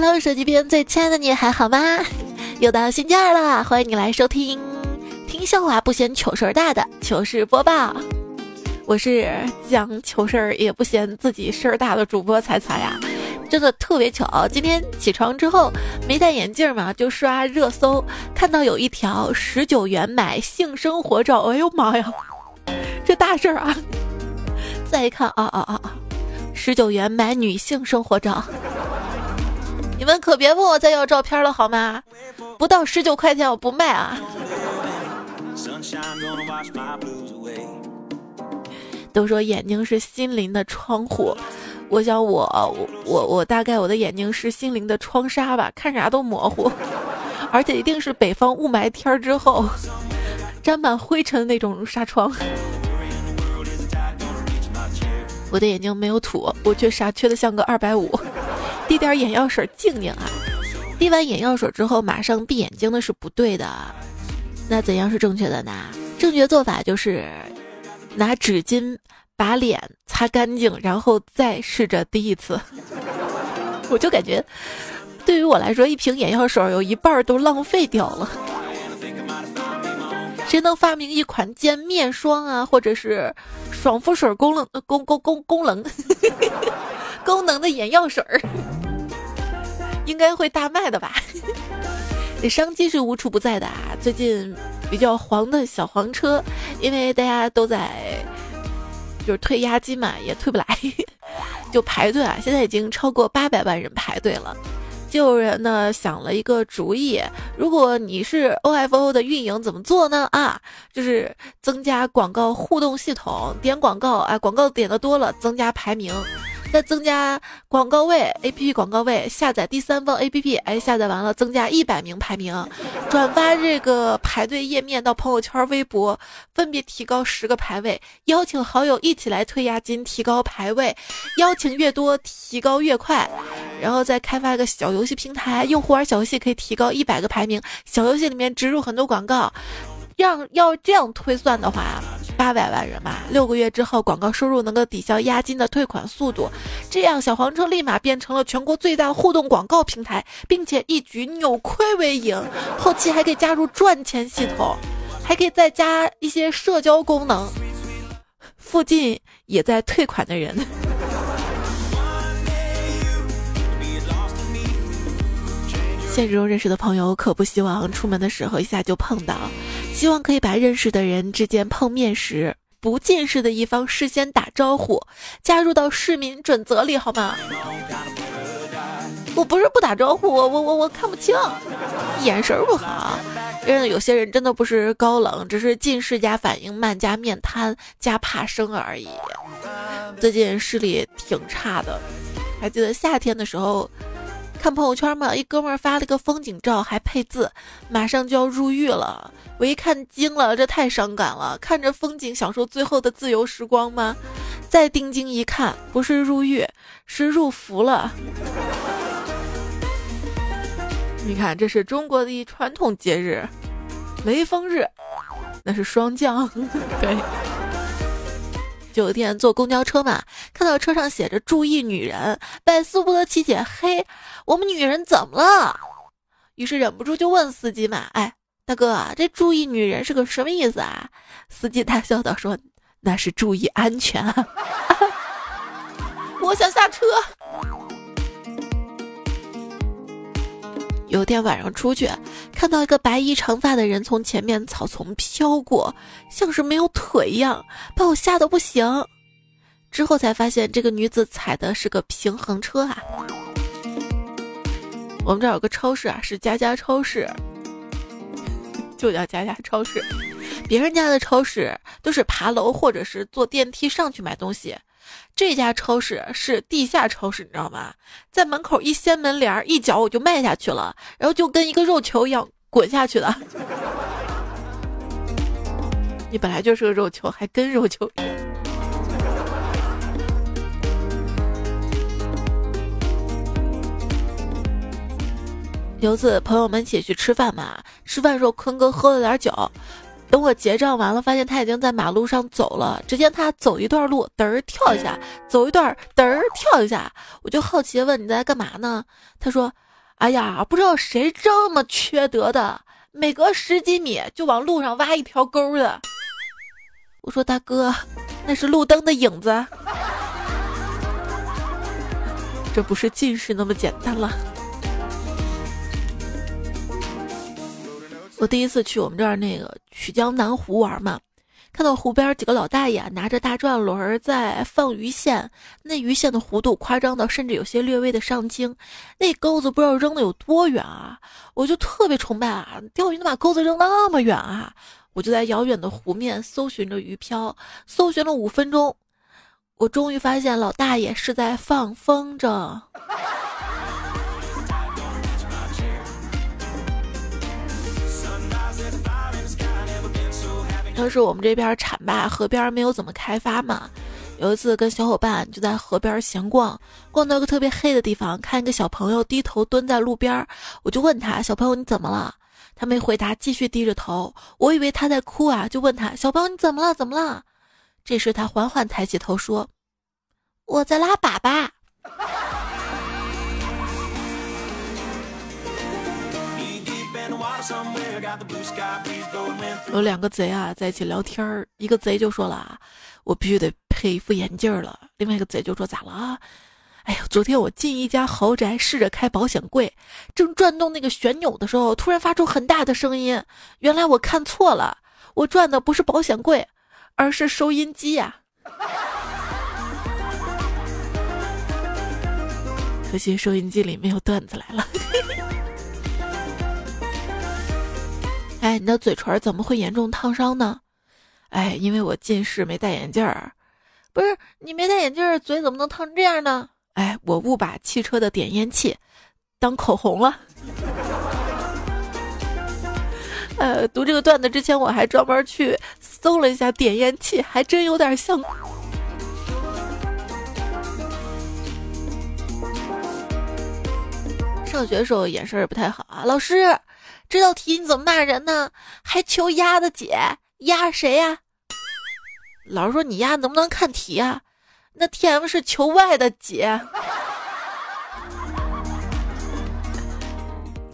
Hello，手机边最亲爱的你还好吗？又到星期二了，欢迎你来收听听笑话不嫌糗事儿大的糗事播报。我是讲糗事儿也不嫌自己事儿大的主播彩彩呀，真的特别巧。今天起床之后没戴眼镜嘛，就刷热搜，看到有一条十九元买性生活照，哎呦妈呀，这大事儿啊！再一看啊啊啊啊，十九元买女性生活照。你们可别问我再要照片了好吗？不到十九块钱我不卖啊！都说眼睛是心灵的窗户，我想我我我大概我的眼睛是心灵的窗纱吧，看啥都模糊，而且一定是北方雾霾天之后 沾满灰尘那种纱窗。我的眼睛没有土，我却傻缺的像个二百五。滴点眼药水静静啊！滴完眼药水之后马上闭眼睛的是不对的，那怎样是正确的呢？正确做法就是拿纸巾把脸擦干净，然后再试着滴一次。我就感觉，对于我来说，一瓶眼药水有一半都浪费掉了。谁能发明一款兼面霜啊，或者是爽肤水功能功功功功能 功能的眼药水儿？应该会大卖的吧？这商机是无处不在的啊！最近比较黄的小黄车，因为大家都在就是退押金嘛，也退不来，就排队啊！现在已经超过八百万人排队了。就有人呢想了一个主意，如果你是 OFO 的运营，怎么做呢？啊，就是增加广告互动系统，点广告啊，广告点的多了，增加排名。再增加广告位，A P P 广告位，下载第三方 A P P，哎，下载完了增加一百名排名，转发这个排队页面到朋友圈、微博，分别提高十个排位，邀请好友一起来退押金，提高排位，邀请越多提高越快，然后再开发一个小游戏平台，用户玩小游戏可以提高一百个排名，小游戏里面植入很多广告。让要这样推算的话，八百万人嘛，六个月之后广告收入能够抵消押金的退款速度，这样小黄车立马变成了全国最大互动广告平台，并且一举扭亏为盈。后期还可以加入赚钱系统，还可以再加一些社交功能。附近也在退款的人。现实中认识的朋友可不希望出门的时候一下就碰到，希望可以把认识的人之间碰面时不近视的一方事先打招呼，加入到市民准则里好吗？我不是不打招呼，我我我我看不清，眼神不好。真的有些人真的不是高冷，只是近视加反应慢加面瘫加怕生而已。最近视力挺差的，还记得夏天的时候。看朋友圈嘛，一哥们儿发了个风景照，还配字，马上就要入狱了。我一看惊了，这太伤感了。看着风景，享受最后的自由时光吗？再定睛一看，不是入狱，是入伏了。你看，这是中国的传统节日，雷锋日，那是霜降。对。酒店坐公交车嘛，看到车上写着“注意女人”，百思不得其解。嘿，我们女人怎么了？于是忍不住就问司机嘛：“哎，大哥，这‘注意女人’是个什么意思啊？”司机大笑道：“说那是注意安全。” 我想下车。有天晚上出去，看到一个白衣长发的人从前面草丛飘过，像是没有腿一样，把我吓得不行。之后才发现，这个女子踩的是个平衡车啊。我们这儿有个超市啊，是家家超市，就叫家家超市。别人家的超市都是爬楼或者是坐电梯上去买东西。这家超市是地下超市，你知道吗？在门口一掀门帘，一脚我就迈下去了，然后就跟一个肉球一样滚下去了。你本来就是个肉球，还跟肉球。有次朋友们一起去吃饭嘛，吃饭时候坤哥喝了点酒。等我结账完了，发现他已经在马路上走了。只见他走一段路，嘚儿跳一下；走一段，嘚儿跳一下。我就好奇问：“你在干嘛呢？”他说：“哎呀，不知道谁这么缺德的，每隔十几米就往路上挖一条沟的。我说大哥，那是路灯的影子，这不是近视那么简单了。我第一次去我们这儿那个曲江南湖玩嘛，看到湖边几个老大爷拿着大转轮在放鱼线，那鱼线的弧度夸张到甚至有些略微的上倾，那钩子不知道扔的有多远啊！我就特别崇拜啊，钓鱼能把钩子扔那么远啊！我就在遥远的湖面搜寻着鱼漂，搜寻了五分钟，我终于发现老大爷是在放风筝。当时我们这边浐灞河边没有怎么开发嘛，有一次跟小伙伴就在河边闲逛，逛到一个特别黑的地方，看一个小朋友低头蹲在路边，我就问他：“小朋友你怎么了？”他没回答，继续低着头。我以为他在哭啊，就问他：“小朋友你怎么了？怎么了？”这时他缓缓抬起头说：“我在拉粑粑。”有两个贼啊，在一起聊天儿。一个贼就说了：“我必须得配一副眼镜了。”另外一个贼就说：“咋了啊？”哎呀，昨天我进一家豪宅，试着开保险柜，正转动那个旋钮的时候，突然发出很大的声音。原来我看错了，我转的不是保险柜，而是收音机呀。可惜收音机里没有段子来了。哎，你的嘴唇怎么会严重烫伤呢？哎，因为我近视没戴眼镜儿。不是你没戴眼镜儿，嘴怎么能烫成这样呢？哎，我误把汽车的点烟器当口红了。呃，读这个段子之前，我还专门去搜了一下点烟器，还真有点像。上学时候眼神也不太好啊，老师。这道题你怎么骂人呢？还求鸭的解，鸭谁呀？老师说你丫能不能看题啊？那 T M 是求 Y 的解。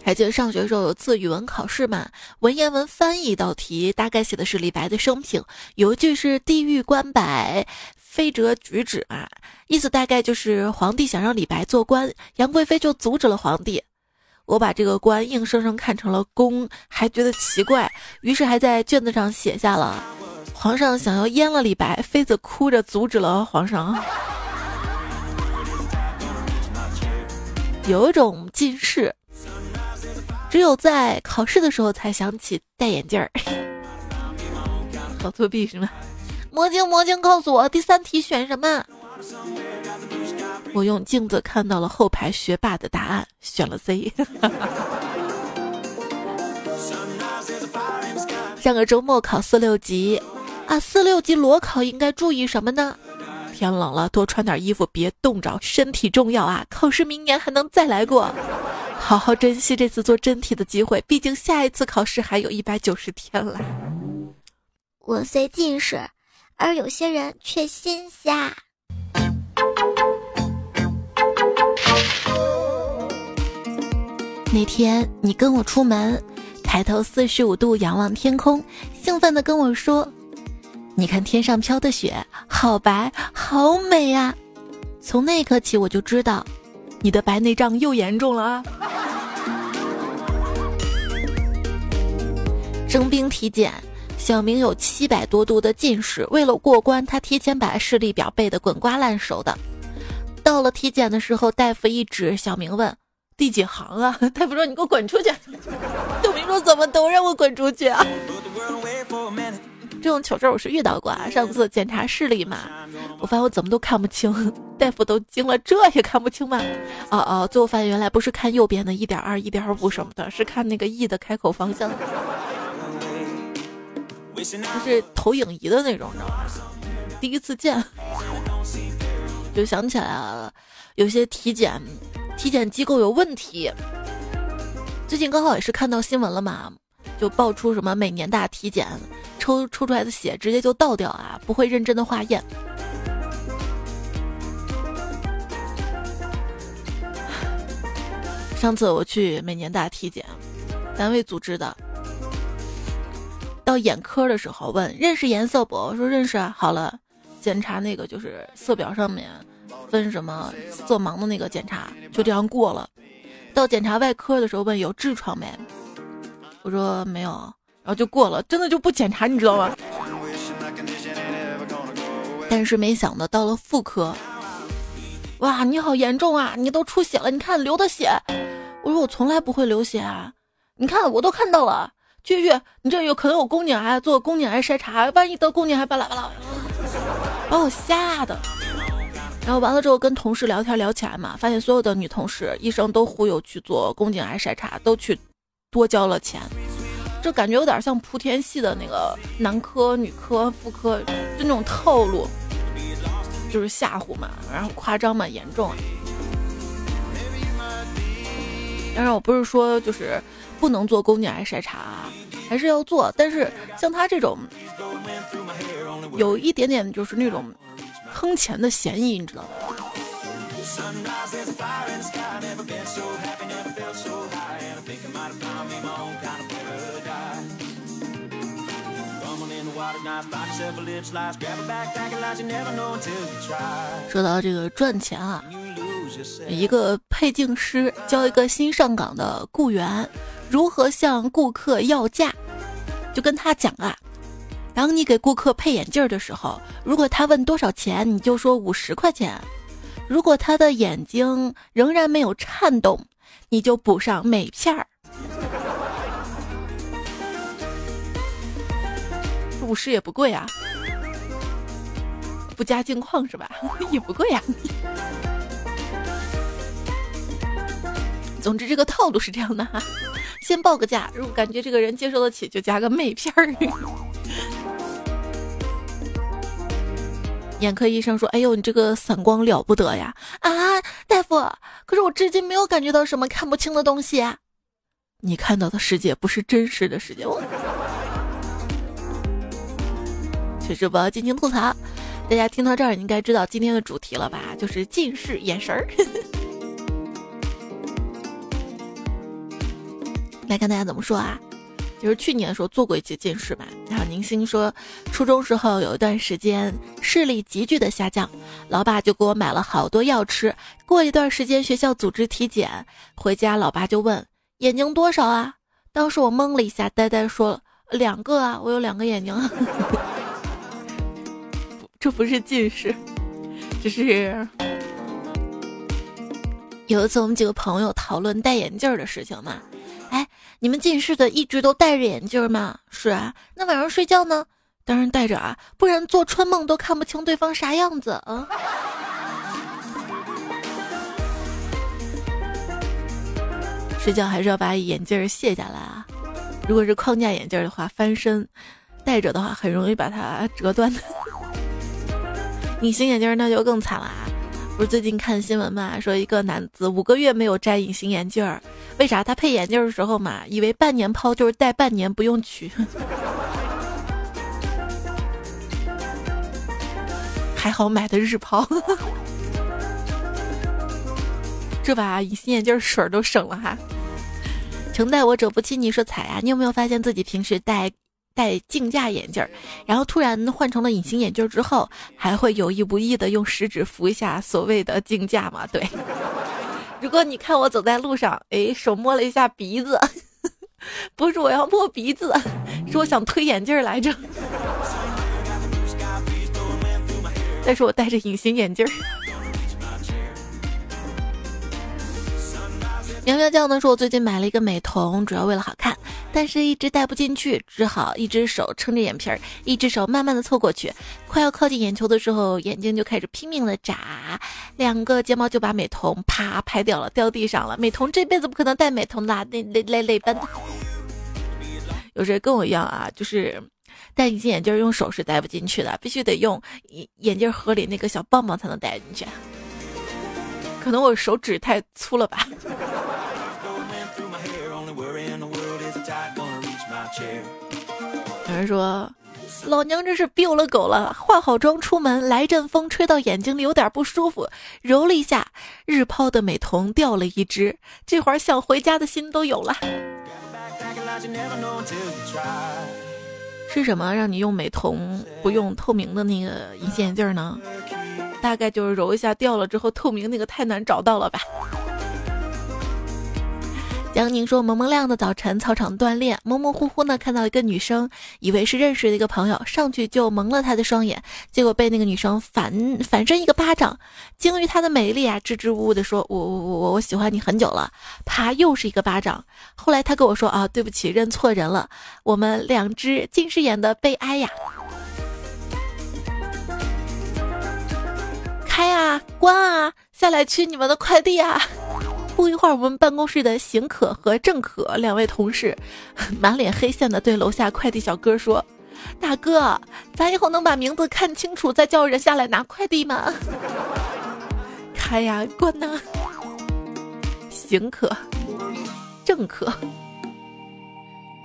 还记得上学时候有次语文考试嘛？文言文翻译一道题，大概写的是李白的生平，有一句是“地狱关百，非折举止”嘛，意思大概就是皇帝想让李白做官，杨贵妃就阻止了皇帝。我把这个官硬生生看成了公，还觉得奇怪，于是还在卷子上写下了：皇上想要阉了李白，妃子哭着阻止了皇上。有一种近视，只有在考试的时候才想起戴眼镜儿。好作弊是吗？魔镜魔镜，告诉我第三题选什么？我用镜子看到了后排学霸的答案，选了 C。上个周末考四六级，啊，四六级裸考应该注意什么呢？天冷了，多穿点衣服，别冻着，身体重要啊！考试明年还能再来过，好好珍惜这次做真题的机会，毕竟下一次考试还有一百九十天了。我虽近视，而有些人却心瞎。那天你跟我出门，抬头四十五度仰望天空，兴奋地跟我说：“你看天上飘的雪，好白，好美呀！”从那一刻起，我就知道你的白内障又严重了啊！征兵体检，小明有七百多度的近视，为了过关，他提前把视力表背得滚瓜烂熟的。到了体检的时候，大夫一指，小明问。第几行啊？大夫说：“你给我滚出去！” 董明说：“怎么都让我滚出去啊？”这种糗事我是遇到过啊。上次检查视力嘛，我发现我怎么都看不清，大夫都惊了，这也看不清吗？哦哦，最后发现原来不是看右边的一点二、一点五什么的，是看那个 E 的开口方向，就是投影仪的那种，知道吗？第一次见，就想起来了，有些体检。体检机构有问题，最近刚好也是看到新闻了嘛，就爆出什么每年大体检抽抽出来的血直接就倒掉啊，不会认真的化验。上次我去每年大体检，单位组织的。到眼科的时候问认识颜色不？我说认识啊。好了，检查那个就是色表上面分什么色盲的那个检查，就这样过了。到检查外科的时候问有痔疮没？我说没有，然后就过了，真的就不检查，你知道吗？但是没想到到了妇科，哇，你好严重啊！你都出血了，你看流的血。我说我从来不会流血啊，你看我都看到了。去去，你这有可能有宫颈癌，做宫颈癌筛查，万一得宫颈癌，巴拉巴拉，把我吓的。然后完了之后跟同事聊天聊起来嘛，发现所有的女同事医生都忽悠去做宫颈癌筛查，都去多交了钱，这感觉有点像莆田系的那个男科、女科、妇科，就那种套路，就是吓唬嘛，然后夸张嘛，严重啊。当然我不是说就是不能做宫颈癌筛查啊，还是要做，但是像他这种有一点点就是那种坑钱的嫌疑，你知道吗？说到这个赚钱啊。一个配镜师教一个新上岗的雇员如何向顾客要价，就跟他讲啊，当你给顾客配眼镜的时候，如果他问多少钱，你就说五十块钱；如果他的眼睛仍然没有颤动，你就补上镁片儿。五十也不贵啊，不加镜框是吧？也不贵呀。总之，这个套路是这样的哈，先报个价，如果感觉这个人接受得起，就加个妹片儿。眼科医生说：“哎呦，你这个散光了不得呀！”啊，大夫，可是我至今没有感觉到什么看不清的东西。啊你看到的世界不是真实的世界。去直播尽情吐槽，大家听到这儿你应该知道今天的主题了吧？就是近视眼神儿。来看大家怎么说啊？就是去年的时候做过一期近视嘛，然后宁星说，初中时候有一段时间视力急剧的下降，老爸就给我买了好多药吃。过一段时间学校组织体检，回家老爸就问眼睛多少啊？当时我懵了一下，呆呆说两个啊，我有两个眼睛。这不是近视，这是有一次我们几个朋友讨论戴眼镜的事情嘛。哎，你们近视的一直都戴着眼镜吗？是啊，那晚上睡觉呢？当然戴着啊，不然做春梦都看不清对方啥样子啊。睡觉还是要把眼镜卸下来啊。如果是框架眼镜的话，翻身戴着的话，很容易把它折断的。隐形眼镜那就更惨了啊。不是最近看新闻嘛，说一个男子五个月没有摘隐形眼镜儿，为啥？他配眼镜的时候嘛，以为半年抛就是戴半年不用取，还好买的日抛，这把隐形眼镜水都省了哈。承待我者不欺，你说彩呀？你有没有发现自己平时戴？戴镜架眼镜儿，然后突然换成了隐形眼镜之后，还会有意无意的用食指扶一下所谓的镜架嘛？对。如果你看我走在路上，哎，手摸了一下鼻子，不是我要摸鼻子，是我想推眼镜来着。再说我戴着隐形眼镜苗苗酱呢说，我最近买了一个美瞳，主要为了好看。但是，一直戴不进去，只好一只手撑着眼皮儿，一只手慢慢的凑过去。快要靠近眼球的时候，眼睛就开始拼命的眨，两个睫毛就把美瞳啪拍掉了，掉地上了。美瞳这辈子不可能戴美瞳啦，累累累累奔。有谁跟我一样啊？就是戴隐形眼镜用手是戴不进去的，必须得用眼镜盒里那个小棒棒才能戴进去。可能我手指太粗了吧。有人说，老娘这是病了狗了！化好妆出门，来阵风吹到眼睛里有点不舒服，揉了一下，日抛的美瞳掉了一只，这会儿想回家的心都有了。是什么让你用美瞳不用透明的那个隐形眼镜呢？大概就是揉一下掉了之后，透明那个太难找到了吧。江宁说：蒙蒙亮的早晨，操场锻炼，模模糊糊呢看到一个女生，以为是认识的一个朋友，上去就蒙了她的双眼，结果被那个女生反反身一个巴掌。惊于她的美丽啊，支支吾吾的说：我我我我我喜欢你很久了。啪，又是一个巴掌。后来他跟我说：啊，对不起，认错人了。我们两只近视眼的悲哀呀。开啊，关啊，下来取你们的快递啊。不一会儿，我们办公室的邢可和郑可两位同事，满脸黑线的对楼下快递小哥说：“大哥，咱以后能把名字看清楚再叫人下来拿快递吗？” 开呀，关呐！邢可，郑可。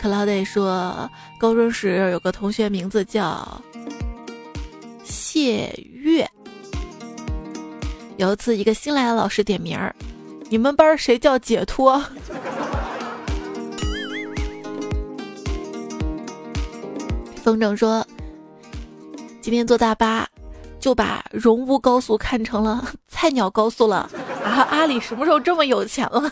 克劳德说，高中时有个同学名字叫谢月。有一次，一个新来的老师点名儿。你们班谁叫解脱？风筝说：“今天坐大巴，就把荣乌高速看成了菜鸟高速了。”啊，阿里什么时候这么有钱了？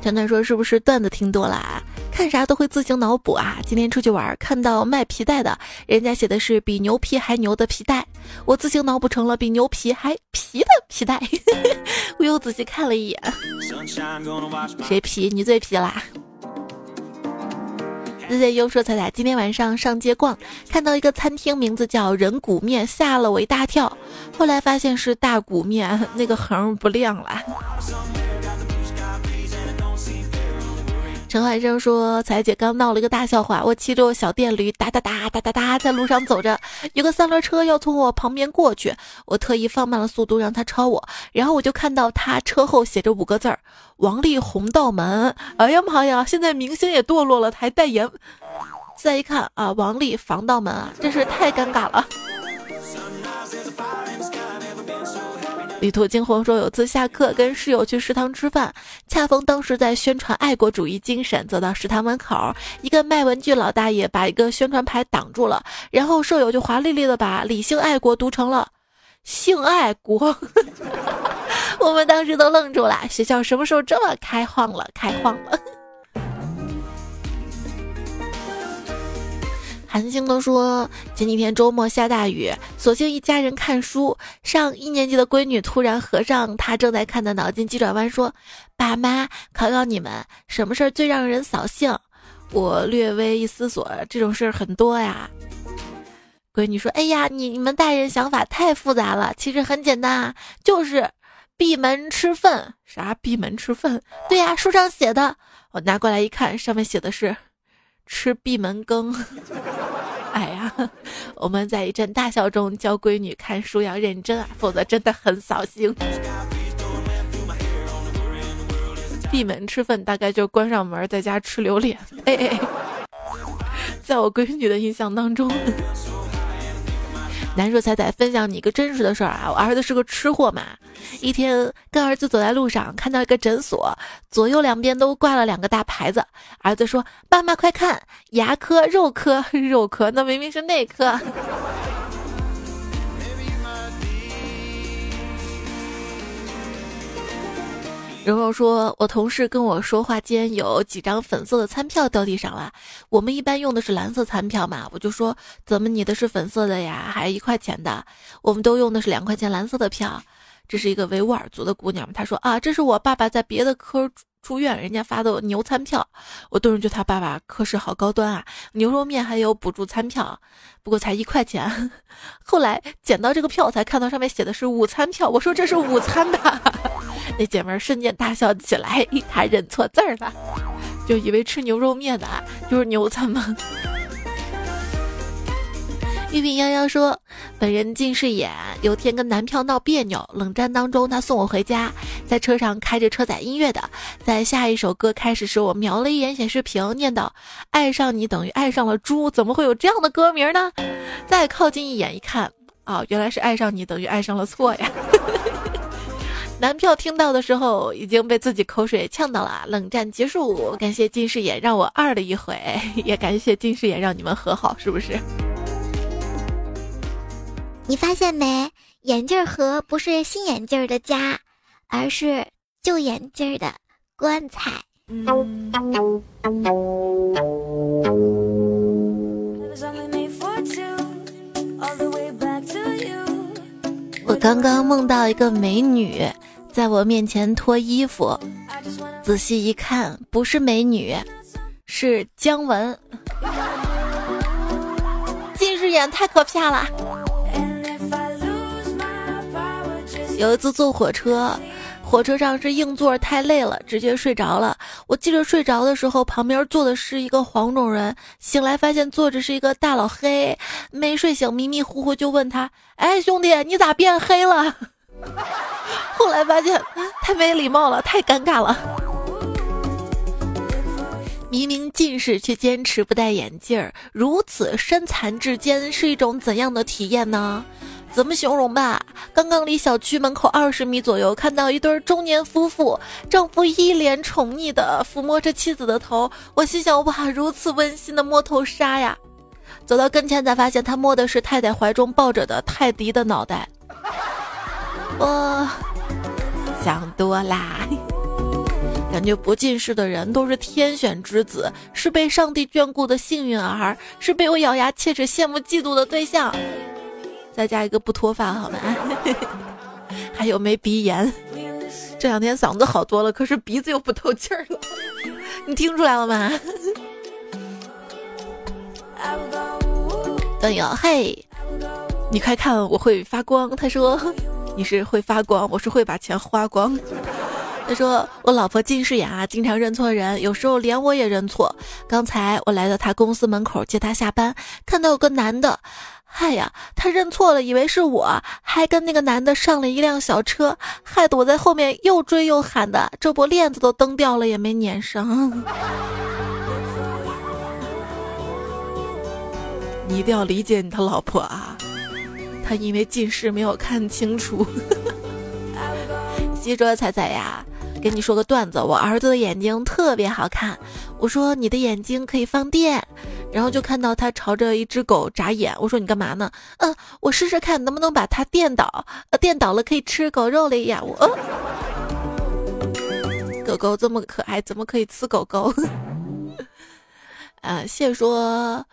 团团说：“是不是段子听多了啊？”看啥都会自行脑补啊！今天出去玩，看到卖皮带的，人家写的是比牛皮还牛的皮带，我自行脑补成了比牛皮还皮的皮带。我又仔细看了一眼，谁皮？你最皮啦日日优说彩彩今天晚上上街逛，看到一个餐厅，名字叫人骨面，吓了我一大跳。后来发现是大骨面，那个横不亮了。陈怀生说：“彩姐刚闹了一个大笑话，我骑着我小电驴哒哒哒哒哒哒在路上走着，有个三轮车要从我旁边过去，我特意放慢了速度让他超我，然后我就看到他车后写着五个字儿：王力宏道门。哎呀妈呀，现在明星也堕落了，还代言。再一看啊，王力防盗门啊，真是太尴尬了。”旅途惊鸿说，有次下课跟室友去食堂吃饭，恰逢当时在宣传爱国主义精神。走到食堂门口，一个卖文具老大爷把一个宣传牌挡住了，然后舍友就华丽丽的把“理性爱国”读成了“性爱国”。我们当时都愣住了，学校什么时候这么开放了？开放了。韩星都说前几天周末下大雨，索性一家人看书。上一年级的闺女突然合上她正在看的脑筋急转弯，说：“爸妈，考考你们，什么事儿最让人扫兴？”我略微一思索，这种事儿很多呀。闺女说：“哎呀，你你们大人想法太复杂了，其实很简单啊，就是闭门吃粪。啥？闭门吃粪？对呀，书上写的。我拿过来一看，上面写的是。”吃闭门羹，哎呀，我们在一阵大笑中教闺女看书要认真啊，否则真的很扫兴。闭门吃饭大概就关上门在家吃榴莲。哎哎，在我闺女的印象当中。南说彩彩分享你一个真实的事儿啊，我儿子是个吃货嘛。一天跟儿子走在路上，看到一个诊所，左右两边都挂了两个大牌子。儿子说：“爸妈快看，牙科、肉科、肉科，那明明是内科。”柔柔说：“我同事跟我说话间，有几张粉色的餐票掉地上了。我们一般用的是蓝色餐票嘛，我就说怎么你的是粉色的呀？还一块钱的，我们都用的是两块钱蓝色的票。这是一个维吾尔族的姑娘，她说啊，这是我爸爸在别的科住院，人家发的牛餐票。我顿时觉得他爸爸科室好高端啊，牛肉面还有补助餐票，不过才一块钱。后来捡到这个票，才看到上面写的是午餐票，我说这是午餐吧。”那姐们儿瞬间大笑起来，她认错字儿了，就以为吃牛肉面的啊就是牛餐吗？玉饼幺幺说：“本人近视眼，有天跟男票闹别扭，冷战当中他送我回家，在车上开着车载音乐的，在下一首歌开始时，我瞄了一眼显示屏，念叨：爱上你等于爱上了猪，怎么会有这样的歌名呢？再靠近一眼一看，哦，原来是爱上你等于爱上了错呀。”男票听到的时候已经被自己口水呛到了。冷战结束，感谢近视眼让我二了一回，也感谢近视眼让你们和好，是不是？你发现没？眼镜盒不是新眼镜的家，而是旧眼镜的棺材。我刚刚梦到一个美女。在我面前脱衣服，仔细一看，不是美女，是姜文。近视眼太可怕了。有一次坐火车，火车上是硬座太累了，直接睡着了。我记着睡着的时候，旁边坐的是一个黄种人，醒来发现坐着是一个大老黑，没睡醒，迷迷糊糊就问他：“哎，兄弟，你咋变黑了？” 后来发现太没礼貌了，太尴尬了。明明近视却坚持不戴眼镜儿，如此身残志坚是一种怎样的体验呢？怎么形容吧？刚刚离小区门口二十米左右，看到一对中年夫妇，丈夫一脸宠溺的抚摸着妻子的头，我心想：哇，如此温馨的摸头杀呀！走到跟前才发现，他摸的是太太怀中抱着的泰迪的脑袋。我想多啦，感觉不近视的人都是天选之子，是被上帝眷顾的幸运儿，是被我咬牙切齿、羡慕嫉妒的对象。再加一个不脱发，好吗？还有没鼻炎？这两天嗓子好多了，可是鼻子又不透气儿了。你听出来了吗？等友，嘿，你快看，我会发光。他说。你是会发光，我是会把钱花光。他说我老婆近视眼啊，经常认错人，有时候连我也认错。刚才我来到他公司门口接他下班，看到有个男的，嗨呀，他认错了，以为是我，还跟那个男的上了一辆小车，害得我在后面又追又喊的，这不链子都蹬掉了也没撵上。你一定要理解你的老婆啊。他因为近视没有看清楚。西卓彩彩呀，给你说个段子，我儿子的眼睛特别好看。我说你的眼睛可以放电，然后就看到他朝着一只狗眨眼。我说你干嘛呢？嗯，我试试看能不能把它电倒。呃，电倒了可以吃狗肉了呀。我，狗狗这么可爱，怎么可以吃狗狗？啊，谢说。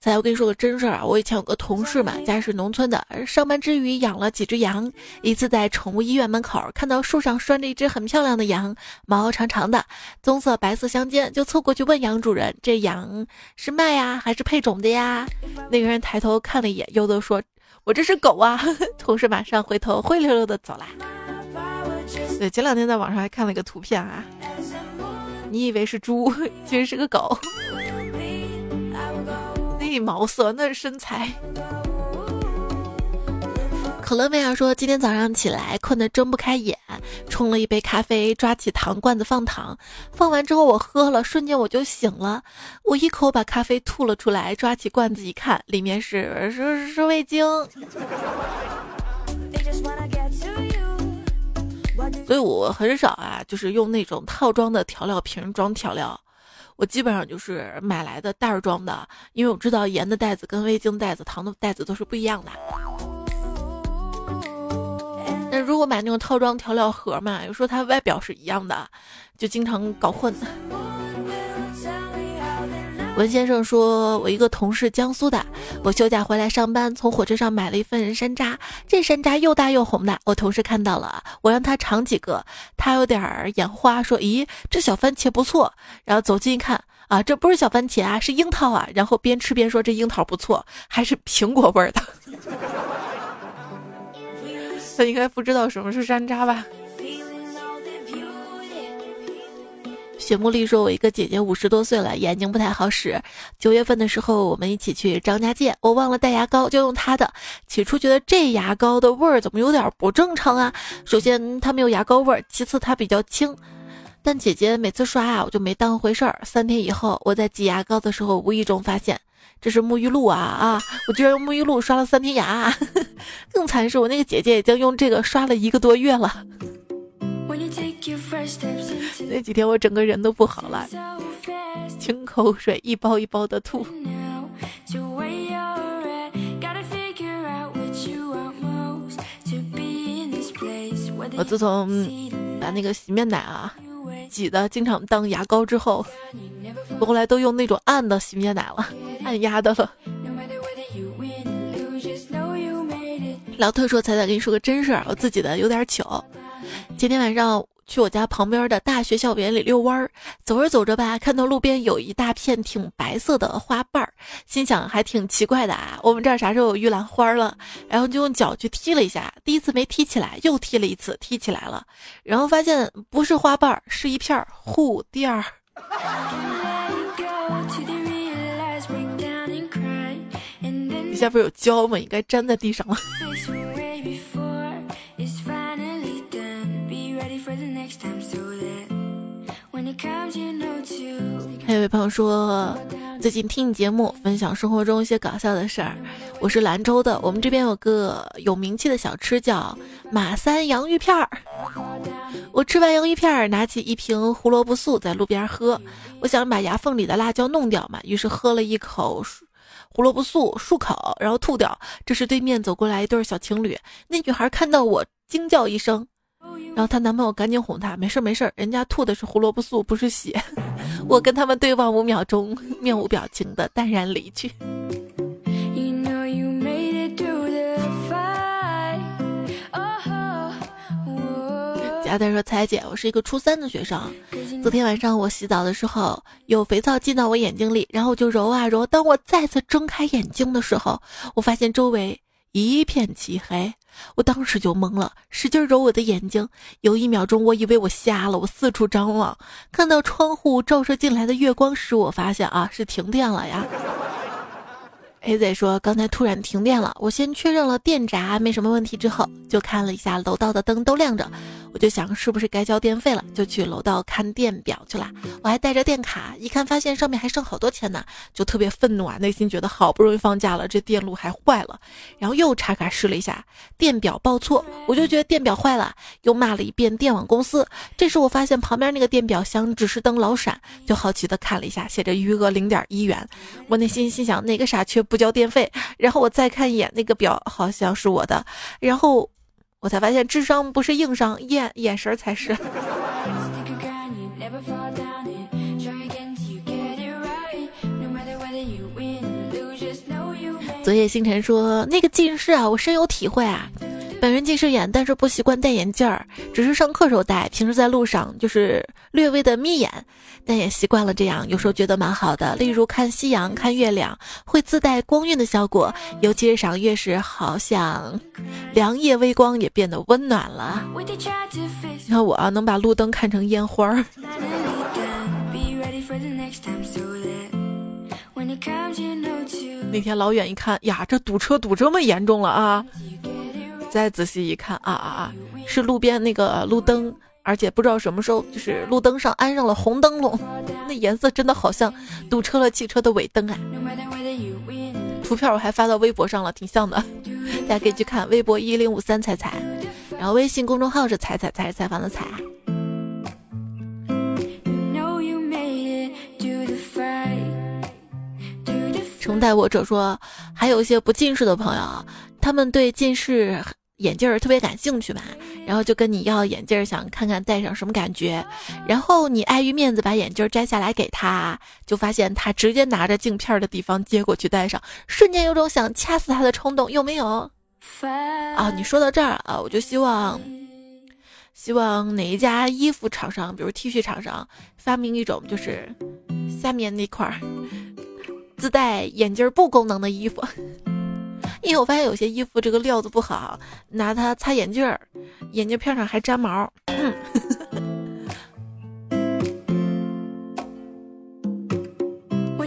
再，我跟你说个真事儿啊！我以前有个同事嘛，家是农村的，上班之余养了几只羊。一次在宠物医院门口看到树上拴着一只很漂亮的羊，毛长长的，棕色白色相间，就凑过去问羊主人：“这羊是卖呀，还是配种的呀？”那个人抬头看了一眼，悠悠说：“我这是狗啊。”同事马上回头灰溜溜的走了。对，前两天在网上还看了一个图片啊，你以为是猪，其实是个狗。那毛色，那身材。可乐妹儿说，今天早上起来困得睁不开眼，冲了一杯咖啡，抓起糖罐子放糖，放完之后我喝了，瞬间我就醒了，我一口把咖啡吐了出来，抓起罐子一看，里面是是是味精。所以我很少啊，就是用那种套装的调料瓶装调料。我基本上就是买来的袋儿装的，因为我知道盐的袋子跟味精袋子、糖的袋子都是不一样的。那如果买那种套装调料盒嘛，有时候它外表是一样的，就经常搞混。文先生说：“我一个同事江苏的，我休假回来上班，从火车上买了一份山楂。这山楂又大又红的，我同事看到了，我让他尝几个，他有点眼花，说：‘咦，这小番茄不错。’然后走近一看，啊，这不是小番茄啊，是樱桃啊。然后边吃边说：‘这樱桃不错，还是苹果味的。’他应该不知道什么是山楂吧？”雪茉莉说：“我一个姐姐五十多岁了，眼睛不太好使。九月份的时候，我们一起去张家界，我忘了带牙膏，就用她的。起初觉得这牙膏的味儿怎么有点不正常啊？首先它没有牙膏味儿，其次它比较轻。但姐姐每次刷啊，我就没当回事儿。三天以后，我在挤牙膏的时候，无意中发现这是沐浴露啊啊！我居然用沐浴露刷了三天牙。更惨是我那个姐姐已经用这个刷了一个多月了。”那几天我整个人都不好了，清口水一包一包的吐。我自从把那个洗面奶啊挤的经常当牙膏之后，我后来都用那种暗的洗面奶了，按压的了。老特说：“彩彩，跟你说个真事儿，我自己的有点糗。今天晚上。”去我家旁边的大学校园里遛弯儿，走着走着吧，看到路边有一大片挺白色的花瓣儿，心想还挺奇怪的啊，我们这儿啥时候有玉兰花了？然后就用脚去踢了一下，第一次没踢起来，又踢了一次，踢起来了，然后发现不是花瓣儿，是一片护垫儿。底下不是有胶吗？应该粘在地上了。还有位朋友说，最近听你节目，分享生活中一些搞笑的事儿。我是兰州的，我们这边有个有名气的小吃叫马三洋芋片儿。我吃完洋芋片儿，拿起一瓶胡萝卜素在路边喝。我想把牙缝里的辣椒弄掉嘛，于是喝了一口胡萝卜素漱口，然后吐掉。这时对面走过来一对小情侣，那女孩看到我惊叫一声。然后她男朋友赶紧哄她，没事没事，人家吐的是胡萝卜素，不是血。我跟他们对望五秒钟，面无表情的淡然离去。佳代说：“彩姐，我是一个初三的学生。昨天晚上我洗澡的时候，有肥皂进到我眼睛里，然后我就揉啊揉。当我再次睁开眼睛的时候，我发现周围一片漆黑。”我当时就懵了，使劲揉我的眼睛。有一秒钟，我以为我瞎了，我四处张望，看到窗户照射进来的月光时，我发现啊，是停电了呀。A Z 说：“刚才突然停电了，我先确认了电闸没什么问题之后，就看了一下楼道的灯都亮着，我就想是不是该交电费了，就去楼道看电表去了。我还带着电卡，一看发现上面还剩好多钱呢，就特别愤怒啊，内心觉得好不容易放假了，这电路还坏了。然后又插卡试了一下，电表报错，我就觉得电表坏了，又骂了一遍电网公司。这时我发现旁边那个电表箱指示灯老闪，就好奇的看了一下，写着余额零点一元。我内心心想，哪个傻缺？不交电费，然后我再看一眼那个表，好像是我的，然后我才发现智商不是硬伤，眼眼神才是。昨夜星辰说：“那个近视啊，我深有体会啊。”本人近视眼，但是不习惯戴眼镜儿，只是上课时候戴，平时在路上就是略微的眯眼，但也习惯了这样，有时候觉得蛮好的。例如看夕阳、看月亮，会自带光晕的效果，尤其是赏月时，好像凉夜微光也变得温暖了。你看我啊，能把路灯看成烟花儿。那天老远一看呀，这堵车堵这么严重了啊！再仔细一看，啊啊啊，是路边那个路灯，而且不知道什么时候，就是路灯上安上了红灯笼，那颜色真的好像堵车了汽车的尾灯啊！图片我还发到微博上了，挺像的，大家可以去看微博一零五三彩彩，然后微信公众号是彩彩才是采访的彩。承待我者说，还有一些不近视的朋友，他们对近视。眼镜儿特别感兴趣嘛，然后就跟你要眼镜儿，想看看戴上什么感觉。然后你碍于面子把眼镜儿摘下来给他，就发现他直接拿着镜片的地方接过去戴上，瞬间有种想掐死他的冲动，有没有？啊，你说到这儿啊，我就希望，希望哪一家衣服厂商，比如 T 恤厂商，发明一种就是下面那块儿自带眼镜布功能的衣服。因为我发现有些衣服这个料子不好，拿它擦眼镜儿，眼镜片上还粘毛。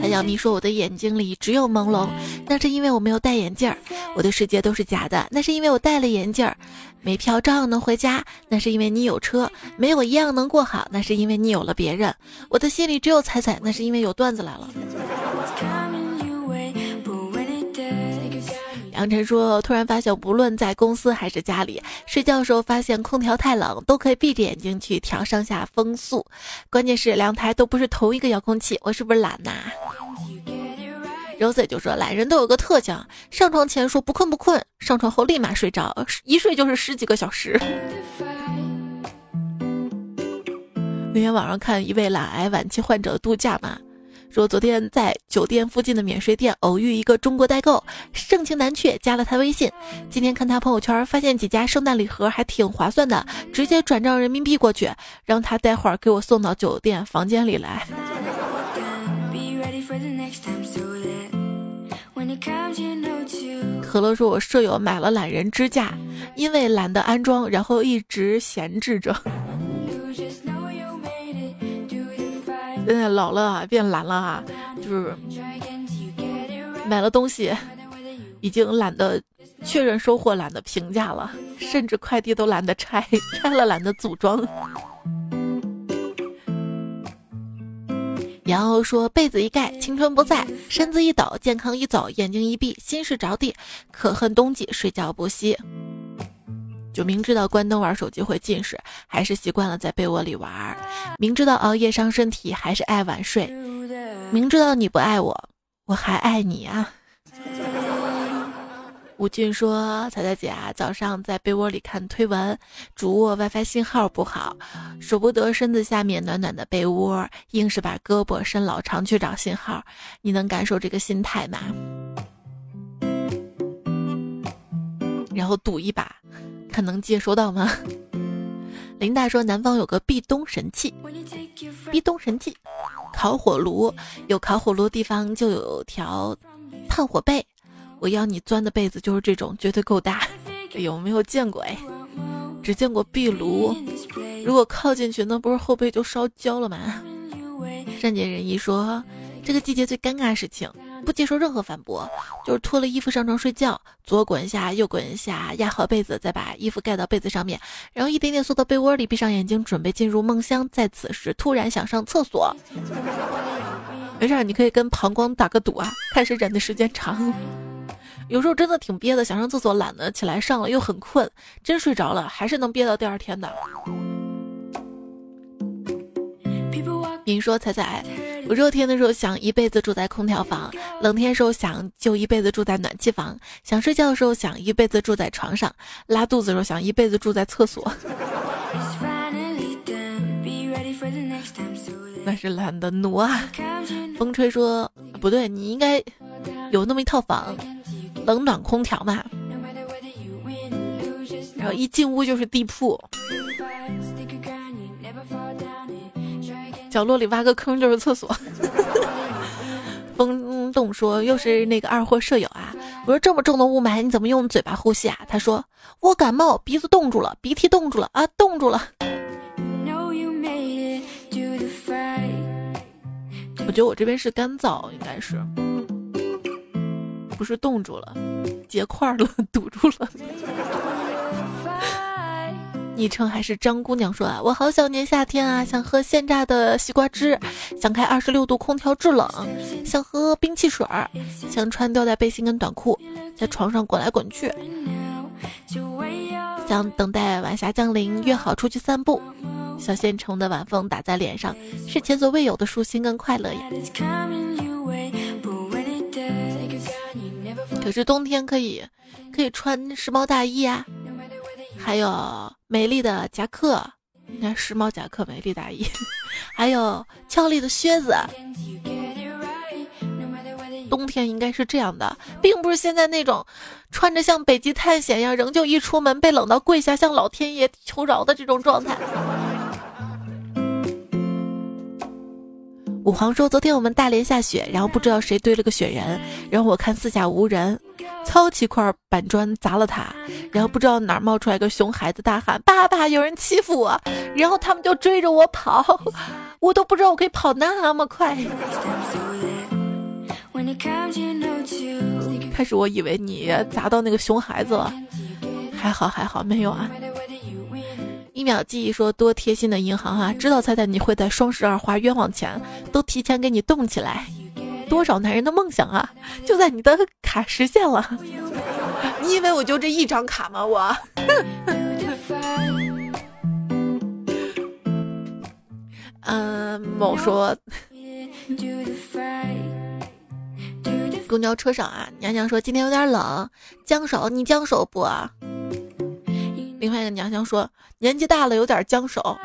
杨幂说我的眼睛里只有朦胧，那是因为我没有戴眼镜儿。我的世界都是假的，那是因为我戴了眼镜儿。没票照样能回家，那是因为你有车；没我一样能过好，那是因为你有了别人。我的心里只有彩彩，那是因为有段子来了。杨晨说：“突然发现，不论在公司还是家里，睡觉的时候发现空调太冷，都可以闭着眼睛去调上下风速。关键是两台都不是同一个遥控器，我是不是懒呐？” Rose 就说：“懒人都有个特性，上床前说不困不困，上床后立马睡着，一睡就是十几个小时。”那天晚上看一位懒癌晚期患者度假嘛。说昨天在酒店附近的免税店偶遇一个中国代购，盛情难却，加了他微信。今天看他朋友圈，发现几家圣诞礼盒还挺划算的，直接转账人民币过去，让他待会儿给我送到酒店房间里来。可乐说：“我舍友买了懒人支架，因为懒得安装，然后一直闲置着。”现在老了啊，变懒了啊，就是买了东西，已经懒得确认收货，懒得评价了，甚至快递都懒得拆，拆了懒得组装。然后说被子一盖，青春不在；身子一抖，健康一走；眼睛一闭，心事着地。可恨冬季睡觉不息。就明知道关灯玩手机会近视，还是习惯了在被窝里玩；明知道熬夜伤身体，还是爱晚睡；明知道你不爱我，我还爱你啊！吴俊说：“彩彩姐啊，早上在被窝里看推文，主卧 WiFi 信号不好，舍不得身子下面暖暖的被窝，硬是把胳膊伸老长去找信号。你能感受这个心态吗？然后赌一把。”看能接收到吗？林大说南方有个壁咚神器，壁咚神器，烤火炉有烤火炉的地方就有条炭火被，我要你钻的被子就是这种，绝对够大。有没有见过？哎，只见过壁炉，如果靠进去，那不是后背就烧焦了吗？善解人意说，这个季节最尴尬的事情。不接受任何反驳，就是脱了衣服上床睡觉，左滚一下右滚一下，压好被子，再把衣服盖到被子上面，然后一点点缩到被窝里，闭上眼睛，准备进入梦乡。在此时突然想上厕所，没事，你可以跟膀胱打个赌啊，看谁忍的时间长。有时候真的挺憋的，想上厕所，懒得起来上了，又很困，真睡着了，还是能憋到第二天的。您说彩彩。我热天的时候想一辈子住在空调房，冷天时候想就一辈子住在暖气房，想睡觉的时候想一辈子住在床上，拉肚子的时候想一辈子住在厕所。那是懒得挪啊！风吹说不对，你应该有那么一套房，冷暖空调嘛，然后一进屋就是地铺。角落里挖个坑就是厕所。风动说：“又是那个二货舍友啊！”我说：“这么重的雾霾，你怎么用嘴巴呼吸啊？”他说：“我感冒，鼻子冻住了，鼻涕冻住了啊，冻住了。”我觉得我这边是干燥，应该是不是冻住了，结块了，堵住了。昵称还是张姑娘说啊，我好想念夏天啊，想喝现榨的西瓜汁，想开二十六度空调制冷，想喝冰汽水儿，想穿吊带背心跟短裤，在床上滚来滚去，想等待晚霞降临，约好出去散步。小县城的晚风打在脸上，是前所未有的舒心跟快乐呀。可是冬天可以，可以穿时髦大衣啊。还有美丽的夹克，你看时髦夹克、美丽大衣，还有俏丽的靴子。冬天应该是这样的，并不是现在那种穿着像北极探险一样，仍旧一出门被冷到跪下向老天爷求饶的这种状态。五皇说：“昨天我们大连下雪，然后不知道谁堆了个雪人，然后我看四下无人，操起块板砖砸了他，然后不知道哪儿冒出来个熊孩子大喊：‘爸爸，有人欺负我！’然后他们就追着我跑，我都不知道我可以跑那么快。”开始我以为你砸到那个熊孩子了，还好还好没有啊。一秒记忆说多贴心的银行啊，知道猜猜你会在双十二花冤枉钱，都提前给你冻起来。多少男人的梦想啊，就在你的卡实现了。你以为我就这一张卡吗？我。嗯，某说。公交车上啊，娘娘说今天有点冷，僵手，你僵手不？另外一个娘娘说年纪大了有点僵手，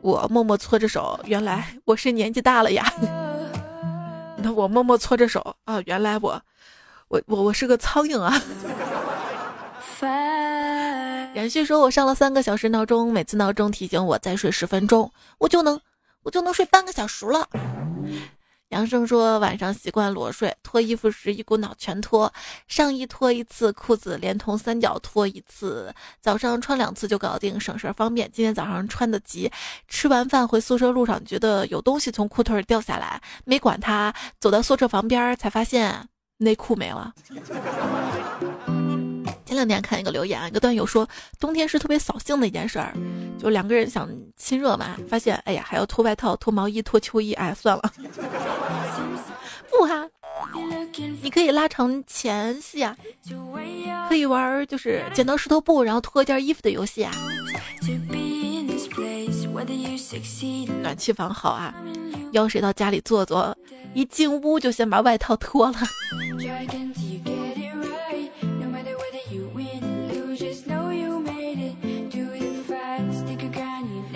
我默默搓着手，原来我是年纪大了呀。那我默默搓着手啊，原来我，我我我是个苍蝇啊。延续说，我上了三个小时闹钟，每次闹钟提醒我再睡十分钟，我就能我就能睡半个小时了。杨生说：“晚上习惯裸睡，脱衣服时一股脑全脱，上衣脱一次，裤子连同三角脱一次，早上穿两次就搞定，省事儿方便。今天早上穿的急，吃完饭回宿舍路上觉得有东西从裤腿掉下来，没管它，走到宿舍旁边才发现内裤没了。”前两天看一个留言，一个段友说，冬天是特别扫兴的一件事儿，就两个人想亲热嘛，发现哎呀还要脱外套、脱毛衣、脱秋衣，哎算了，不哈，你可以拉长前戏啊，可以玩就是剪刀石头布，然后脱一件衣服的游戏啊。暖气房好啊，邀谁到家里坐坐，一进屋就先把外套脱了。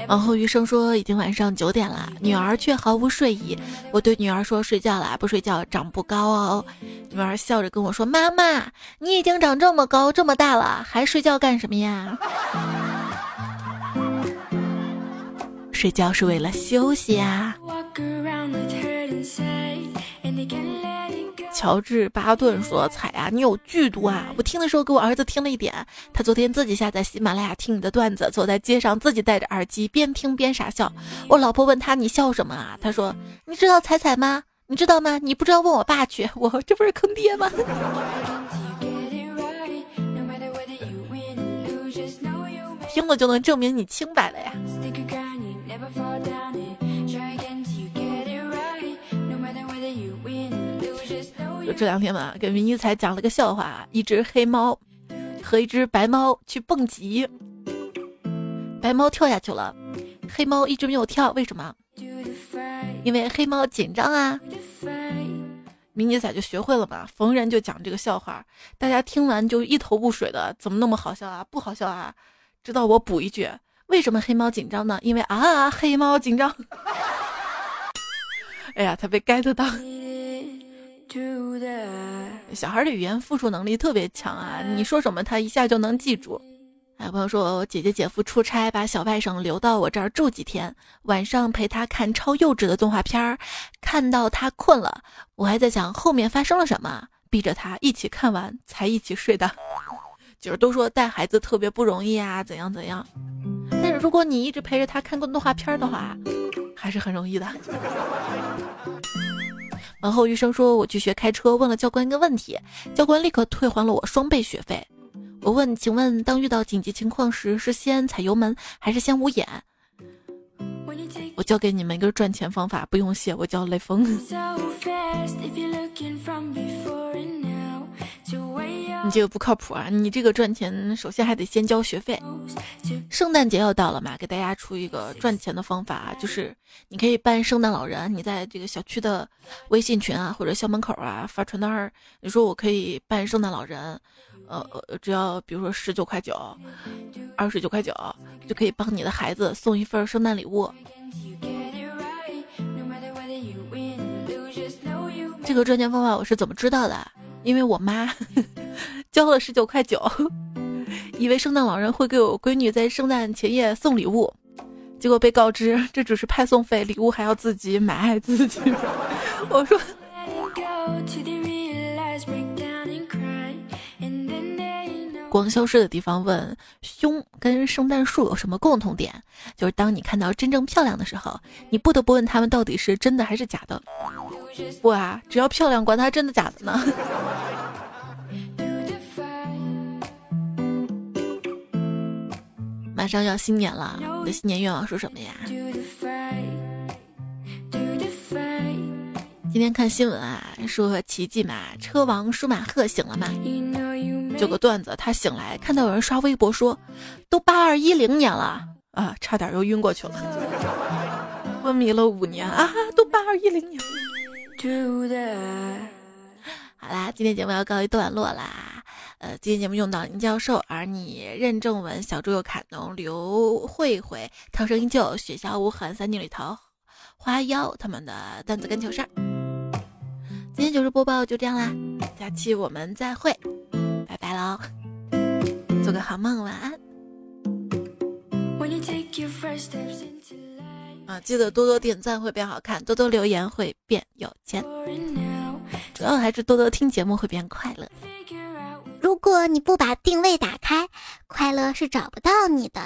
往后余生说：“已经晚上九点了，女儿却毫无睡意。我对女儿说：‘睡觉了，不睡觉长不高哦。’女儿笑着跟我说：‘妈妈，你已经长这么高这么大了，还睡觉干什么呀？’ 睡觉是为了休息啊。”乔治巴顿说：“彩啊，你有剧毒啊！我听的时候给我儿子听了一点，他昨天自己下载喜马拉雅听你的段子，走在街上自己戴着耳机边听边傻笑。我老婆问他你笑什么啊？他说你知道彩彩吗？你知道吗？你不知道问我爸去，我这不是坑爹吗？听了就能证明你清白了呀。”这两天嘛，给明一才讲了个笑话：一只黑猫和一只白猫去蹦极，白猫跳下去了，黑猫一直没有跳，为什么？因为黑猫紧张啊。明尼仔就学会了嘛，逢人就讲这个笑话，大家听完就一头雾水的，怎么那么好笑啊？不好笑啊？直到我补一句：为什么黑猫紧张呢？因为啊，黑猫紧张。哎呀，他被 get 到。小孩的语言复述能力特别强啊！你说什么，他一下就能记住。有朋友说，姐姐姐夫出差，把小外甥留到我这儿住几天，晚上陪他看超幼稚的动画片儿，看到他困了，我还在想后面发生了什么，逼着他一起看完才一起睡的。就是都说带孩子特别不容易啊，怎样怎样，但是如果你一直陪着他看过动画片的话，还是很容易的。然后医生说：“我去学开车，问了教官一个问题，教官立刻退还了我双倍学费。我问，请问当遇到紧急情况时，是先踩油门还是先捂眼？我教给你们一个赚钱方法，不用谢，我叫雷锋。”你这个不靠谱啊！你这个赚钱，首先还得先交学费。圣诞节要到了嘛，给大家出一个赚钱的方法，就是你可以扮圣诞老人，你在这个小区的微信群啊，或者校门口啊发传单儿，你说我可以扮圣诞老人，呃，只要比如说十九块九，二十九块九，就可以帮你的孩子送一份圣诞礼物。这个赚钱方法我是怎么知道的？因为我妈 交了十九块九，以为圣诞老人会给我闺女在圣诞前夜送礼物，结果被告知这只是派送费，礼物还要自己买自己。我说，光消失的地方问：胸跟圣诞树有什么共同点？就是当你看到真正漂亮的时候，你不得不问他们到底是真的还是假的。不啊，只要漂亮，管它真的假的呢。马上要新年了，你的新年愿望是什么呀？今天看新闻啊，说奇迹嘛，车王舒马赫醒了吗？就个段子，他醒来看到有人刷微博说，都八二一零年了啊，差点又晕过去了，昏迷了五年啊，都八二一零年了。好啦，今天节目要告一段落啦。呃，今天节目用到林教授，而你任正文、小猪又卡农、刘慧慧、涛声依旧、雪笑无痕、三女里头、花妖他们的段子跟糗事儿。今天就是播报就这样啦，下期我们再会，拜喽，做个好梦，晚安。啊，记得多多点赞会变好看，多多留言会变有钱，主要还是多多听节目会变快乐。如果你不把定位打开，快乐是找不到你的。